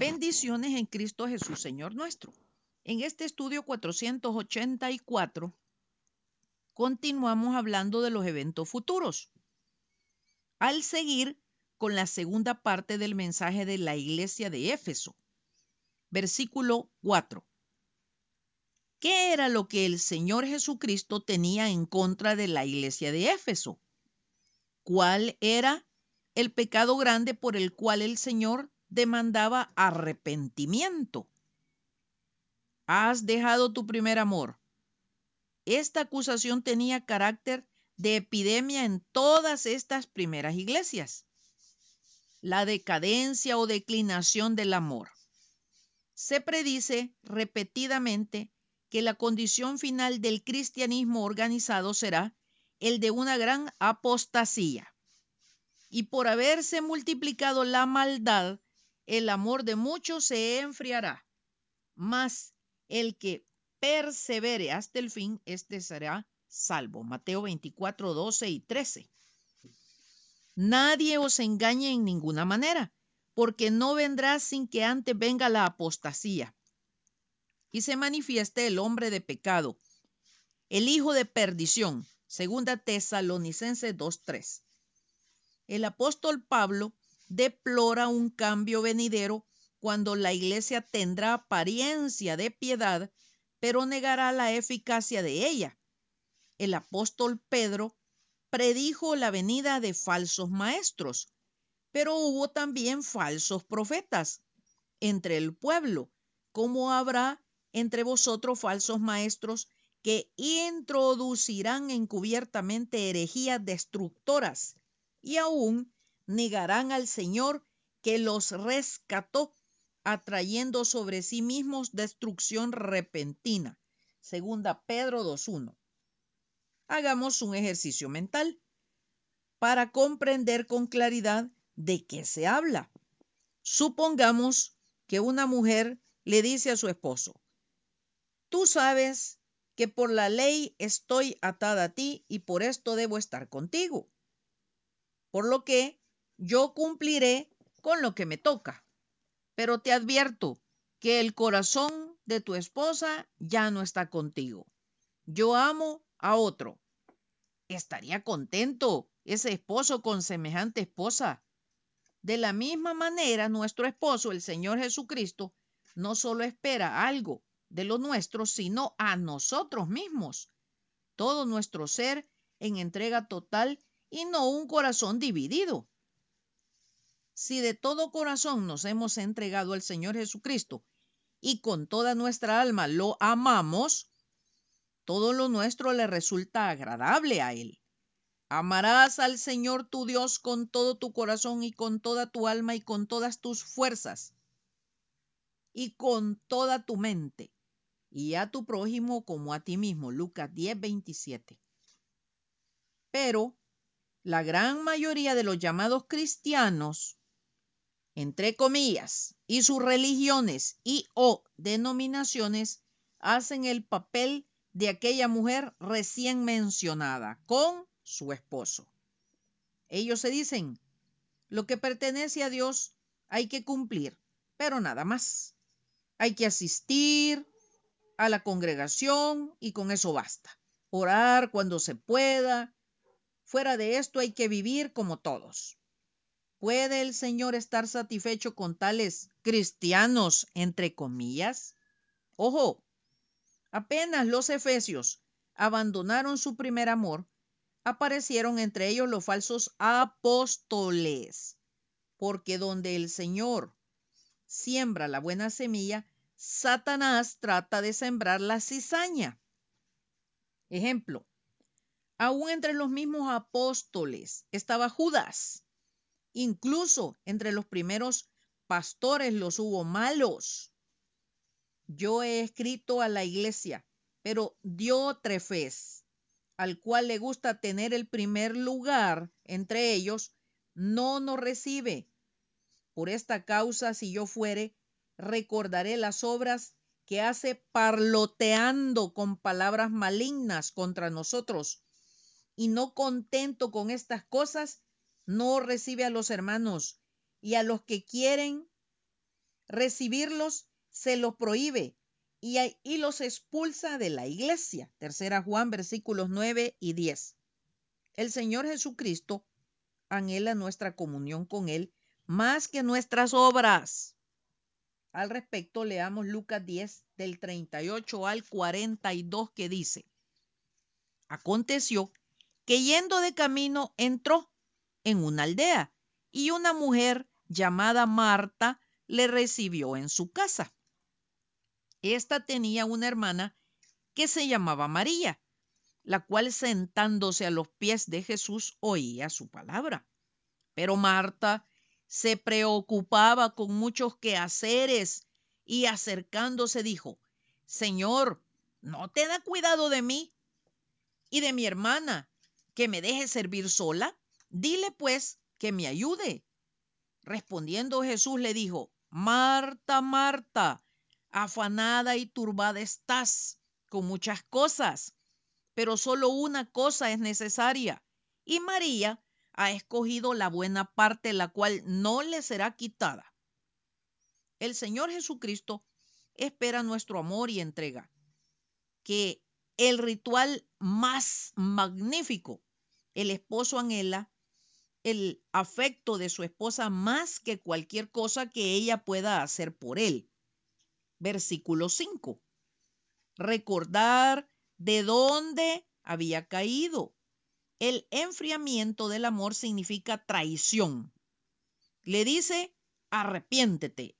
Bendiciones en Cristo Jesús, Señor nuestro. En este estudio 484 continuamos hablando de los eventos futuros. Al seguir con la segunda parte del mensaje de la iglesia de Éfeso, versículo 4. ¿Qué era lo que el Señor Jesucristo tenía en contra de la iglesia de Éfeso? ¿Cuál era el pecado grande por el cual el Señor demandaba arrepentimiento? Has dejado tu primer amor. Esta acusación tenía carácter de epidemia en todas estas primeras iglesias. La decadencia o declinación del amor. Se predice repetidamente que la condición final del cristianismo organizado será el de una gran apostasía. Y por haberse multiplicado la maldad, el amor de muchos se enfriará. Mas el que persevere hasta el fin, este será salvo. Mateo 24, 12 y 13. Nadie os engañe en ninguna manera, porque no vendrá sin que antes venga la apostasía y se manifieste el hombre de pecado, el hijo de perdición. Segunda Tesalonicense 2.3. El apóstol Pablo deplora un cambio venidero cuando la iglesia tendrá apariencia de piedad, pero negará la eficacia de ella. El apóstol Pedro predijo la venida de falsos maestros, pero hubo también falsos profetas entre el pueblo, como habrá entre vosotros falsos maestros que introducirán encubiertamente herejías destructoras y aún negarán al Señor que los rescató, atrayendo sobre sí mismos destrucción repentina. Segunda Pedro 2.1. Hagamos un ejercicio mental para comprender con claridad de qué se habla. Supongamos que una mujer le dice a su esposo, Tú sabes que por la ley estoy atada a ti y por esto debo estar contigo. Por lo que yo cumpliré con lo que me toca. Pero te advierto que el corazón de tu esposa ya no está contigo. Yo amo a otro. ¿Estaría contento ese esposo con semejante esposa? De la misma manera, nuestro esposo, el Señor Jesucristo, no solo espera algo, de lo nuestro, sino a nosotros mismos. Todo nuestro ser en entrega total y no un corazón dividido. Si de todo corazón nos hemos entregado al Señor Jesucristo y con toda nuestra alma lo amamos, todo lo nuestro le resulta agradable a Él. Amarás al Señor tu Dios con todo tu corazón y con toda tu alma y con todas tus fuerzas y con toda tu mente y a tu prójimo como a ti mismo. Lucas 10, 27. Pero la gran mayoría de los llamados cristianos, entre comillas, y sus religiones y o denominaciones hacen el papel de aquella mujer recién mencionada con su esposo. Ellos se dicen, lo que pertenece a Dios hay que cumplir, pero nada más. Hay que asistir, a la congregación y con eso basta. Orar cuando se pueda. Fuera de esto hay que vivir como todos. ¿Puede el Señor estar satisfecho con tales cristianos, entre comillas? Ojo, apenas los efesios abandonaron su primer amor, aparecieron entre ellos los falsos apóstoles, porque donde el Señor siembra la buena semilla, Satanás trata de sembrar la cizaña. Ejemplo, aún entre los mismos apóstoles estaba Judas. Incluso entre los primeros pastores los hubo malos. Yo he escrito a la iglesia, pero Diótrefes, al cual le gusta tener el primer lugar entre ellos, no nos recibe. Por esta causa, si yo fuere, recordaré las obras que hace parloteando con palabras malignas contra nosotros. Y no contento con estas cosas, no recibe a los hermanos y a los que quieren recibirlos se los prohíbe y, los expulsa de la iglesia. Tercera Juan, versículos 9 y 10. El Señor Jesucristo anhela nuestra comunión con Él más que nuestras obras. Al respecto, leamos Lucas 10 del 38 al 42 que dice, Aconteció que yendo de camino entró en una aldea y una mujer llamada Marta le recibió en su casa. Esta tenía una hermana que se llamaba María, la cual sentándose a los pies de Jesús oía su palabra. Pero Marta se preocupaba con muchos quehaceres y acercándose dijo, Señor, ¿no te da cuidado de mí y de mi hermana, que me deje servir sola? Dile pues que me ayude. Respondiendo Jesús le dijo, Marta, Marta, afanada y turbada estás con muchas cosas, pero solo una cosa es necesaria. Y María ha escogido la buena parte, la cual no le será quitada. El Señor Jesucristo espera nuestro amor y entrega. Que el ritual más magnífico, el esposo anhela el afecto de su esposa más que cualquier cosa que ella pueda hacer por él. Versículo 5. Recordar de dónde había caído. El enfriamiento del amor significa traición. Le dice, arrepiéntete.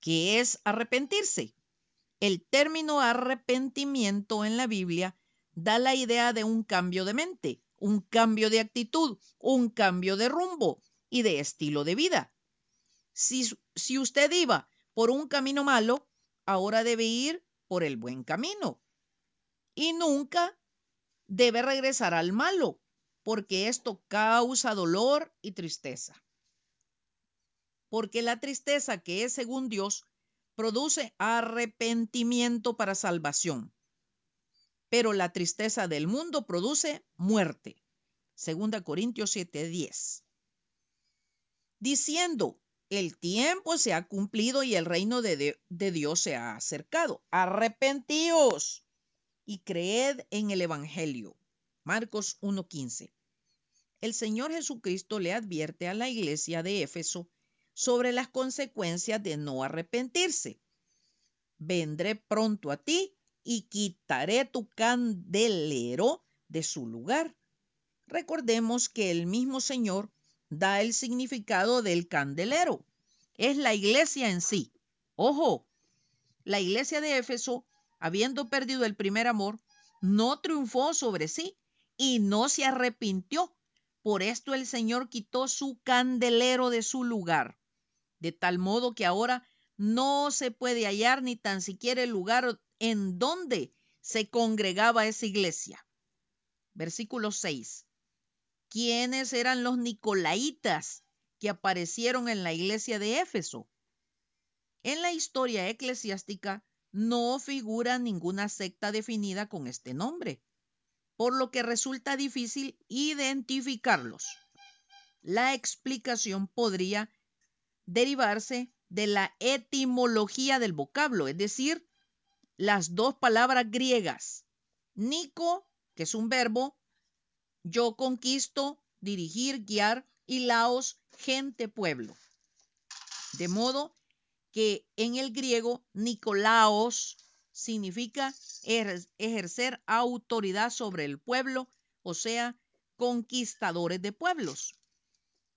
¿Qué es arrepentirse? El término arrepentimiento en la Biblia da la idea de un cambio de mente, un cambio de actitud, un cambio de rumbo y de estilo de vida. Si, si usted iba por un camino malo, ahora debe ir por el buen camino. Y nunca debe regresar al malo, porque esto causa dolor y tristeza. Porque la tristeza que es según Dios produce arrepentimiento para salvación pero la tristeza del mundo produce muerte. Segunda Corintios 7:10. Diciendo, el tiempo se ha cumplido y el reino de, de, Dios se ha acercado. Arrepentíos y creed en el Evangelio. Marcos 1:15. El Señor Jesucristo le advierte a la iglesia de Éfeso sobre las consecuencias de no arrepentirse. Vendré pronto a ti y quitaré tu candelero de su lugar. Recordemos que el mismo Señor da el significado del candelero. Es la iglesia en sí. Ojo, la iglesia de Éfeso, habiendo perdido el primer amor, no triunfó sobre sí y no se arrepintió. Por esto el Señor quitó su candelero de su lugar, de tal modo que ahora no se puede hallar ni tan siquiera el lugar en donde se congregaba esa iglesia. Versículo 6. ¿Quiénes eran los nicolaitas que aparecieron en la iglesia de Éfeso? En la historia eclesiástica no figura ninguna secta definida con este nombre, por lo que resulta difícil identificarlos. La explicación podría derivarse de la etimología del vocablo, es decir, las dos palabras griegas. Nico, que es un verbo, yo conquisto, dirigir, guiar, y laos, gente, pueblo. De modo que en el griego, Nicolaos significa ejercer autoridad sobre el pueblo, o sea, conquistadores de pueblos.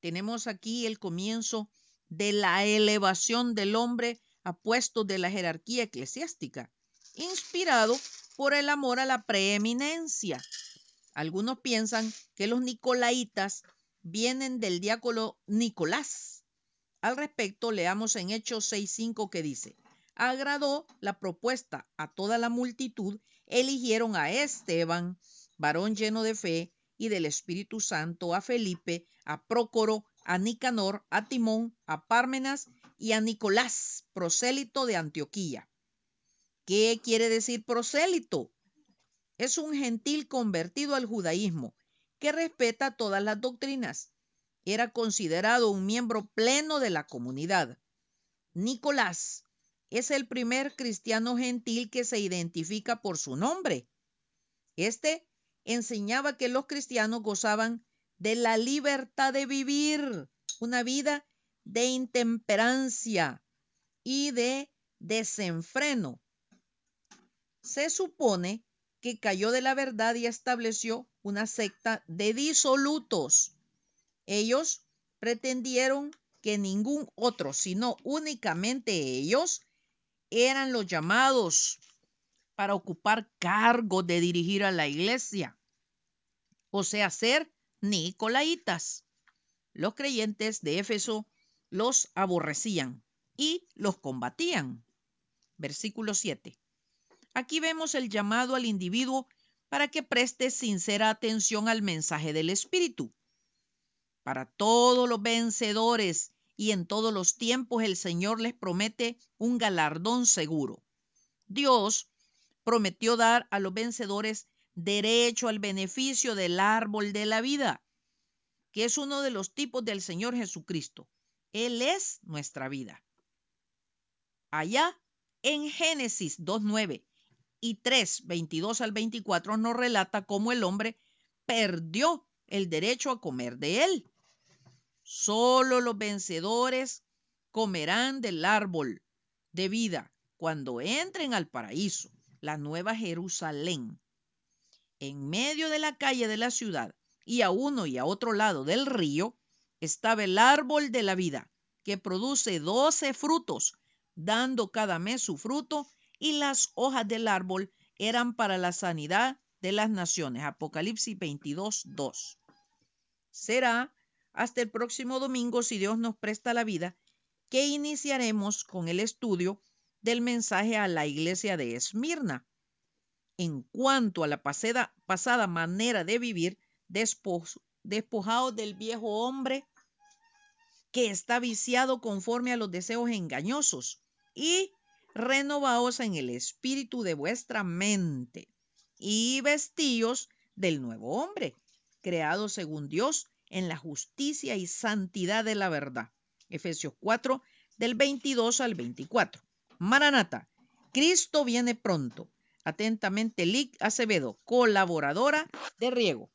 Tenemos aquí el comienzo de la elevación del hombre a puestos de la jerarquía eclesiástica inspirado por el amor a la preeminencia. Algunos piensan que los nicolaitas vienen del diácono Nicolás. Al respecto, leamos en Hechos 6.5 que dice, agradó la propuesta a toda la multitud, eligieron a Esteban, varón lleno de fe y del Espíritu Santo, a Felipe, a Prócoro, a Nicanor, a Timón, a Pármenas y a Nicolás, prosélito de Antioquía. ¿Qué quiere decir prosélito? Es un gentil convertido al judaísmo que respeta todas las doctrinas. Era considerado un miembro pleno de la comunidad. Nicolás es el primer cristiano gentil que se identifica por su nombre. Este enseñaba que los cristianos gozaban de la libertad de vivir una vida de intemperancia y de desenfreno. Se supone que cayó de la verdad y estableció una secta de disolutos. Ellos pretendieron que ningún otro, sino únicamente ellos, eran los llamados para ocupar cargos de dirigir a la iglesia, o sea, ser nicolaitas. Los creyentes de Éfeso los aborrecían y los combatían. Versículo 7. Aquí vemos el llamado al individuo para que preste sincera atención al mensaje del Espíritu. Para todos los vencedores y en todos los tiempos el Señor les promete un galardón seguro. Dios prometió dar a los vencedores derecho al beneficio del árbol de la vida, que es uno de los tipos del Señor Jesucristo. Él es nuestra vida. Allá en Génesis 2.9 y 3, 22 al 24 nos relata cómo el hombre perdió el derecho a comer de él. Solo los vencedores comerán del árbol de vida cuando entren al paraíso, la nueva Jerusalén. En medio de la calle de la ciudad y a uno y a otro lado del río estaba el árbol de la vida, que produce doce frutos, dando cada mes su fruto y las hojas del árbol eran para la sanidad de las naciones. Apocalipsis 22, 2. Será hasta el próximo domingo, si Dios nos presta la vida, que iniciaremos con el estudio del mensaje a la iglesia de Esmirna. En cuanto a la pasada, manera de vivir, despojado del viejo hombre que está viciado conforme a los deseos engañosos y renovaos en el espíritu de vuestra mente y vestíos del nuevo hombre, creado según Dios en la justicia y santidad de la verdad. Efesios 4, del 22 al 24. Maranata, Cristo viene pronto. Atentamente, Lic Acevedo, colaboradora de Riego.